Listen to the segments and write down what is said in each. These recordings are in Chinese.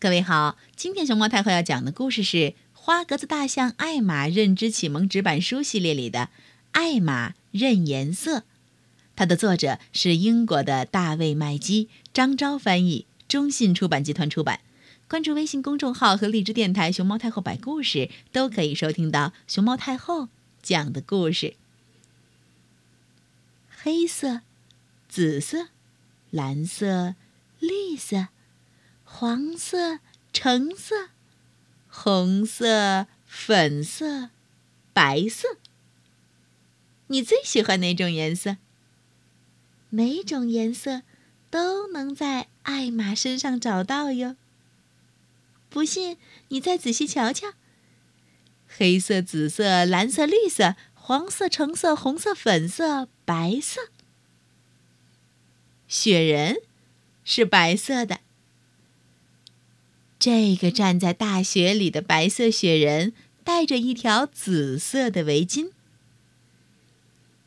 各位好，今天熊猫太后要讲的故事是《花格子大象艾玛认知启蒙纸板书》系列里的《艾玛认颜色》，它的作者是英国的大卫麦基，张昭翻译，中信出版集团出版。关注微信公众号和荔枝电台“熊猫太后摆故事”，都可以收听到熊猫太后讲的故事。黑色、紫色、蓝色、绿色。黄色、橙色、红色、粉色、白色。你最喜欢哪种颜色？每种颜色都能在艾玛身上找到哟。不信，你再仔细瞧瞧：黑色、紫色、蓝色、绿色、黄色、橙色、红色、粉色、白色。雪人是白色的。这个站在大雪里的白色雪人戴着一条紫色的围巾。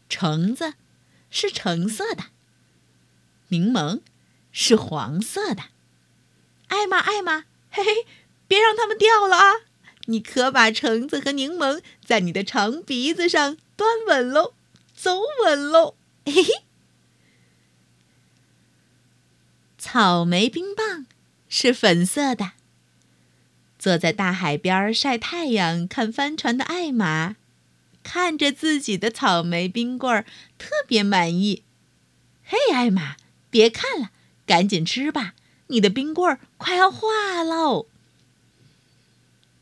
橙子是橙色的，柠檬是黄色的。艾玛，艾玛，嘿嘿，别让它们掉了啊！你可把橙子和柠檬在你的长鼻子上端稳喽，走稳喽，嘿嘿。草莓冰棒是粉色的。坐在大海边晒太阳、看帆船的艾玛，看着自己的草莓冰棍儿，特别满意。嘿，艾玛，别看了，赶紧吃吧，你的冰棍儿快要化喽。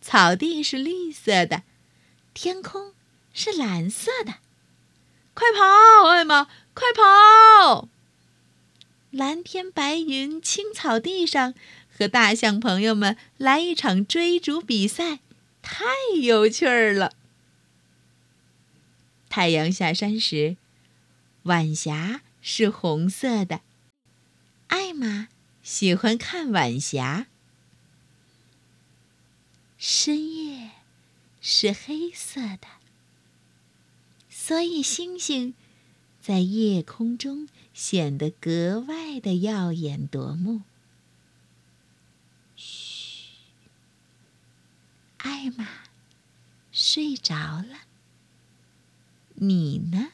草地是绿色的，天空是蓝色的，快跑，艾玛，快跑！蓝天白云，青草地上。和大象朋友们来一场追逐比赛，太有趣儿了。太阳下山时，晚霞是红色的。艾玛喜欢看晚霞。深夜是黑色的，所以星星在夜空中显得格外的耀眼夺目。艾玛睡着了，你呢？